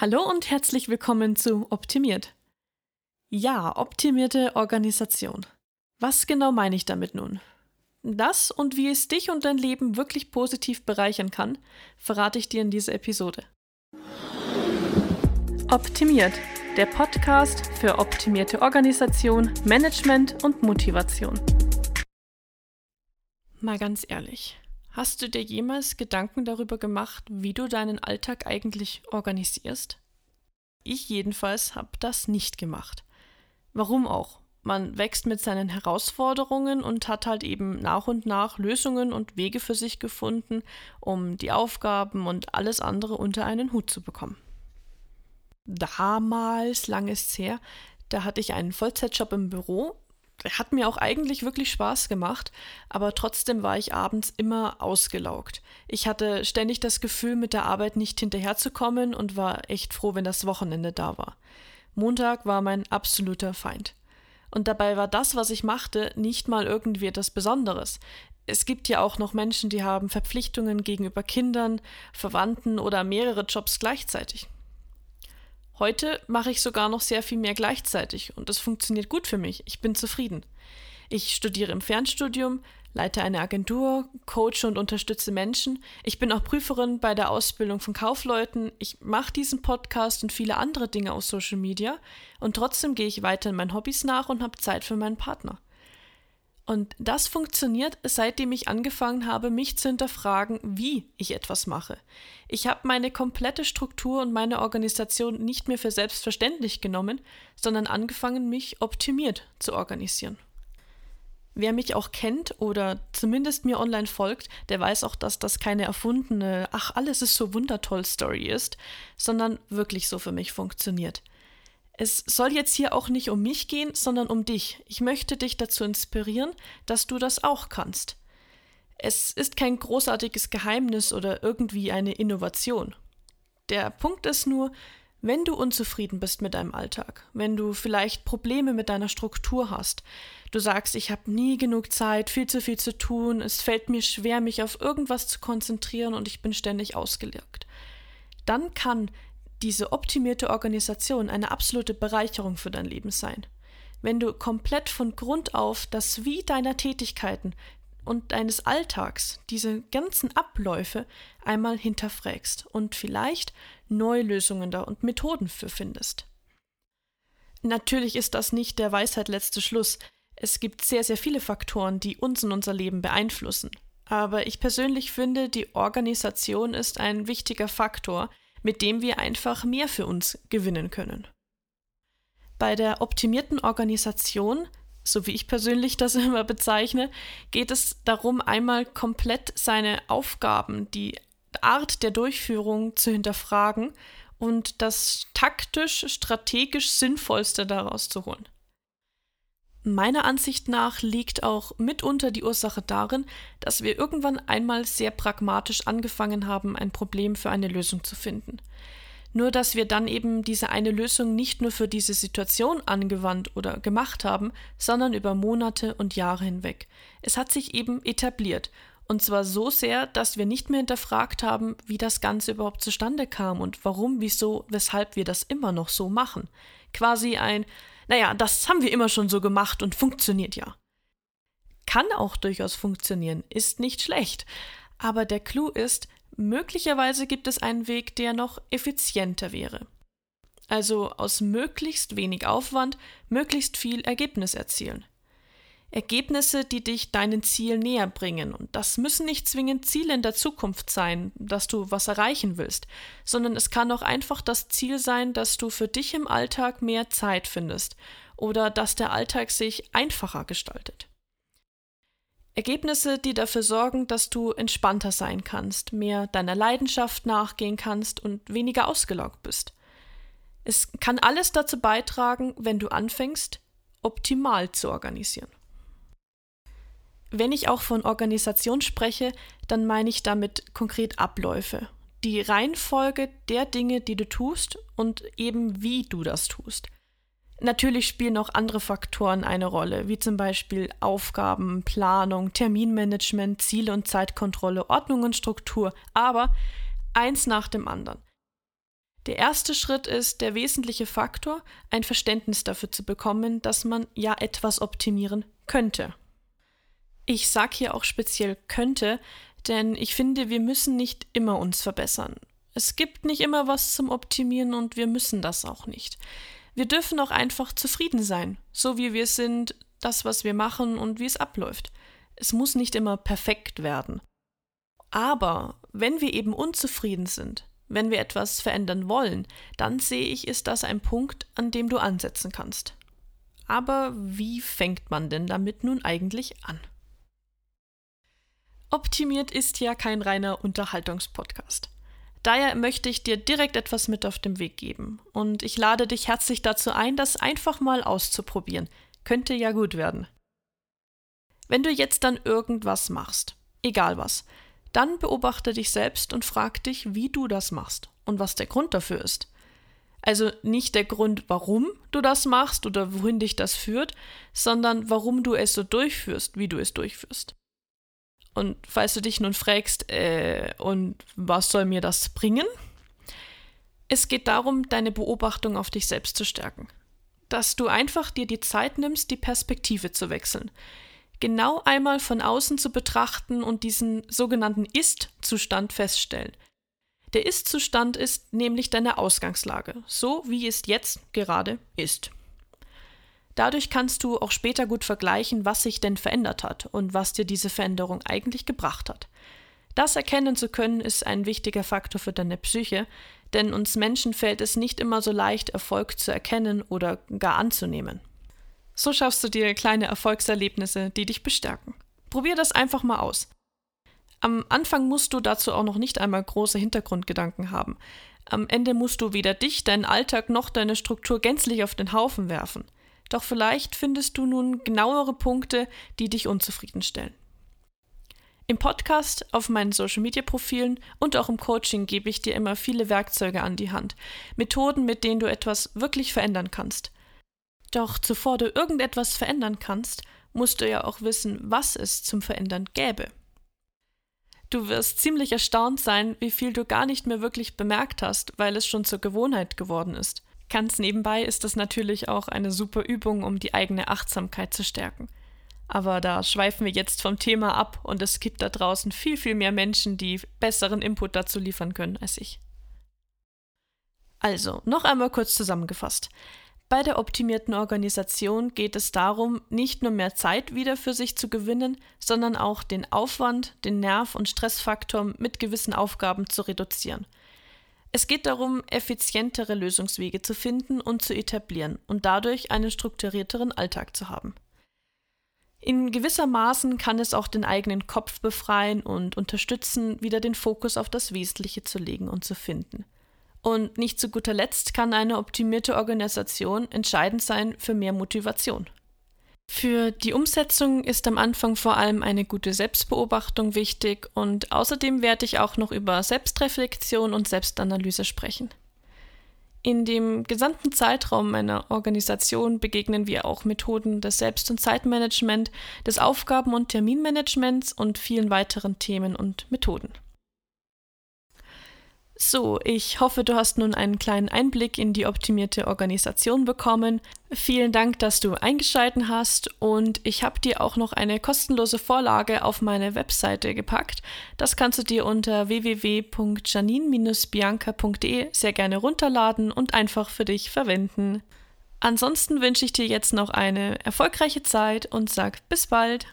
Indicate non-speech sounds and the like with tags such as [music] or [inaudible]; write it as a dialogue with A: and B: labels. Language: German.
A: Hallo und herzlich willkommen zu Optimiert. Ja, optimierte Organisation. Was genau meine ich damit nun? Das und wie es dich und dein Leben wirklich positiv bereichern kann, verrate ich dir in dieser Episode. Optimiert, der Podcast für optimierte Organisation, Management und Motivation. Mal ganz ehrlich, hast du dir jemals Gedanken darüber gemacht, wie du deinen Alltag eigentlich organisierst? Ich jedenfalls habe das nicht gemacht. Warum auch? Man wächst mit seinen Herausforderungen und hat halt eben nach und nach Lösungen und Wege für sich gefunden, um die Aufgaben und alles andere unter einen Hut zu bekommen. Damals, lang ist's her, da hatte ich einen Vollzeitjob im Büro hat mir auch eigentlich wirklich Spaß gemacht, aber trotzdem war ich abends immer ausgelaugt. Ich hatte ständig das Gefühl, mit der Arbeit nicht hinterherzukommen und war echt froh, wenn das Wochenende da war. Montag war mein absoluter Feind. Und dabei war das, was ich machte, nicht mal irgendwie etwas Besonderes. Es gibt ja auch noch Menschen, die haben Verpflichtungen gegenüber Kindern, Verwandten oder mehrere Jobs gleichzeitig. Heute mache ich sogar noch sehr viel mehr gleichzeitig und es funktioniert gut für mich. Ich bin zufrieden. Ich studiere im Fernstudium, leite eine Agentur, coache und unterstütze Menschen. Ich bin auch Prüferin bei der Ausbildung von Kaufleuten. Ich mache diesen Podcast und viele andere Dinge auf Social Media und trotzdem gehe ich weiter in meinen Hobbys nach und habe Zeit für meinen Partner. Und das funktioniert, seitdem ich angefangen habe, mich zu hinterfragen, wie ich etwas mache. Ich habe meine komplette Struktur und meine Organisation nicht mehr für selbstverständlich genommen, sondern angefangen, mich optimiert zu organisieren. Wer mich auch kennt oder zumindest mir online folgt, der weiß auch, dass das keine erfundene, ach, alles ist so wundertoll Story ist, sondern wirklich so für mich funktioniert. Es soll jetzt hier auch nicht um mich gehen, sondern um dich. Ich möchte dich dazu inspirieren, dass du das auch kannst. Es ist kein großartiges Geheimnis oder irgendwie eine Innovation. Der Punkt ist nur, wenn du unzufrieden bist mit deinem Alltag, wenn du vielleicht Probleme mit deiner Struktur hast, du sagst, ich habe nie genug Zeit, viel zu viel zu tun, es fällt mir schwer, mich auf irgendwas zu konzentrieren und ich bin ständig ausgelegt, dann kann diese optimierte Organisation eine absolute Bereicherung für dein Leben sein. Wenn du komplett von Grund auf das Wie deiner Tätigkeiten und deines Alltags, diese ganzen Abläufe einmal hinterfragst und vielleicht neue Lösungen da und Methoden für findest. Natürlich ist das nicht der Weisheit letzte Schluss. Es gibt sehr, sehr viele Faktoren, die uns in unser Leben beeinflussen. Aber ich persönlich finde, die Organisation ist ein wichtiger Faktor, mit dem wir einfach mehr für uns gewinnen können. Bei der optimierten Organisation, so wie ich persönlich das [laughs] immer bezeichne, geht es darum, einmal komplett seine Aufgaben, die Art der Durchführung zu hinterfragen und das taktisch, strategisch Sinnvollste daraus zu holen. Meiner Ansicht nach liegt auch mitunter die Ursache darin, dass wir irgendwann einmal sehr pragmatisch angefangen haben, ein Problem für eine Lösung zu finden. Nur dass wir dann eben diese eine Lösung nicht nur für diese Situation angewandt oder gemacht haben, sondern über Monate und Jahre hinweg. Es hat sich eben etabliert. Und zwar so sehr, dass wir nicht mehr hinterfragt haben, wie das Ganze überhaupt zustande kam und warum, wieso, weshalb wir das immer noch so machen. Quasi ein naja, das haben wir immer schon so gemacht und funktioniert ja. Kann auch durchaus funktionieren, ist nicht schlecht. Aber der Clou ist, möglicherweise gibt es einen Weg, der noch effizienter wäre. Also aus möglichst wenig Aufwand möglichst viel Ergebnis erzielen. Ergebnisse, die dich deinen Ziel näher bringen. Und das müssen nicht zwingend Ziele in der Zukunft sein, dass du was erreichen willst, sondern es kann auch einfach das Ziel sein, dass du für dich im Alltag mehr Zeit findest oder dass der Alltag sich einfacher gestaltet. Ergebnisse, die dafür sorgen, dass du entspannter sein kannst, mehr deiner Leidenschaft nachgehen kannst und weniger ausgelaugt bist. Es kann alles dazu beitragen, wenn du anfängst, optimal zu organisieren. Wenn ich auch von Organisation spreche, dann meine ich damit konkret Abläufe. Die Reihenfolge der Dinge, die du tust und eben wie du das tust. Natürlich spielen auch andere Faktoren eine Rolle, wie zum Beispiel Aufgaben, Planung, Terminmanagement, Ziele und Zeitkontrolle, Ordnung und Struktur, aber eins nach dem anderen. Der erste Schritt ist der wesentliche Faktor, ein Verständnis dafür zu bekommen, dass man ja etwas optimieren könnte. Ich sage hier auch speziell könnte, denn ich finde, wir müssen nicht immer uns verbessern. Es gibt nicht immer was zum Optimieren und wir müssen das auch nicht. Wir dürfen auch einfach zufrieden sein, so wie wir sind, das, was wir machen und wie es abläuft. Es muss nicht immer perfekt werden. Aber wenn wir eben unzufrieden sind, wenn wir etwas verändern wollen, dann sehe ich, ist das ein Punkt, an dem du ansetzen kannst. Aber wie fängt man denn damit nun eigentlich an? Optimiert ist ja kein reiner Unterhaltungspodcast. Daher möchte ich dir direkt etwas mit auf den Weg geben und ich lade dich herzlich dazu ein, das einfach mal auszuprobieren. Könnte ja gut werden. Wenn du jetzt dann irgendwas machst, egal was, dann beobachte dich selbst und frag dich, wie du das machst und was der Grund dafür ist. Also nicht der Grund, warum du das machst oder wohin dich das führt, sondern warum du es so durchführst, wie du es durchführst. Und falls du dich nun fragst, äh, und was soll mir das bringen? Es geht darum, deine Beobachtung auf dich selbst zu stärken. Dass du einfach dir die Zeit nimmst, die Perspektive zu wechseln genau einmal von außen zu betrachten und diesen sogenannten Ist-Zustand feststellen. Der Ist-Zustand ist nämlich deine Ausgangslage, so wie es jetzt gerade ist. Dadurch kannst du auch später gut vergleichen, was sich denn verändert hat und was dir diese Veränderung eigentlich gebracht hat. Das erkennen zu können, ist ein wichtiger Faktor für deine Psyche, denn uns Menschen fällt es nicht immer so leicht, Erfolg zu erkennen oder gar anzunehmen. So schaffst du dir kleine Erfolgserlebnisse, die dich bestärken. Probier das einfach mal aus. Am Anfang musst du dazu auch noch nicht einmal große Hintergrundgedanken haben. Am Ende musst du weder dich, deinen Alltag noch deine Struktur gänzlich auf den Haufen werfen. Doch vielleicht findest du nun genauere Punkte, die dich unzufriedenstellen. Im Podcast, auf meinen Social Media Profilen und auch im Coaching gebe ich dir immer viele Werkzeuge an die Hand, Methoden, mit denen du etwas wirklich verändern kannst. Doch zuvor du irgendetwas verändern kannst, musst du ja auch wissen, was es zum Verändern gäbe. Du wirst ziemlich erstaunt sein, wie viel du gar nicht mehr wirklich bemerkt hast, weil es schon zur Gewohnheit geworden ist. Ganz nebenbei ist das natürlich auch eine super Übung, um die eigene Achtsamkeit zu stärken. Aber da schweifen wir jetzt vom Thema ab und es gibt da draußen viel, viel mehr Menschen, die besseren Input dazu liefern können als ich. Also, noch einmal kurz zusammengefasst. Bei der optimierten Organisation geht es darum, nicht nur mehr Zeit wieder für sich zu gewinnen, sondern auch den Aufwand, den Nerv- und Stressfaktor mit gewissen Aufgaben zu reduzieren. Es geht darum, effizientere Lösungswege zu finden und zu etablieren und dadurch einen strukturierteren Alltag zu haben. In gewisser Maßen kann es auch den eigenen Kopf befreien und unterstützen, wieder den Fokus auf das Wesentliche zu legen und zu finden. Und nicht zu guter Letzt kann eine optimierte Organisation entscheidend sein für mehr Motivation. Für die Umsetzung ist am Anfang vor allem eine gute Selbstbeobachtung wichtig und außerdem werde ich auch noch über Selbstreflexion und Selbstanalyse sprechen. In dem gesamten Zeitraum einer Organisation begegnen wir auch Methoden des Selbst- und Zeitmanagement, des Aufgaben- und Terminmanagements und vielen weiteren Themen und Methoden. So, ich hoffe, du hast nun einen kleinen Einblick in die optimierte Organisation bekommen. Vielen Dank, dass du eingeschaltet hast und ich habe dir auch noch eine kostenlose Vorlage auf meine Webseite gepackt. Das kannst du dir unter www.janine-bianca.de sehr gerne runterladen und einfach für dich verwenden. Ansonsten wünsche ich dir jetzt noch eine erfolgreiche Zeit und sag bis bald.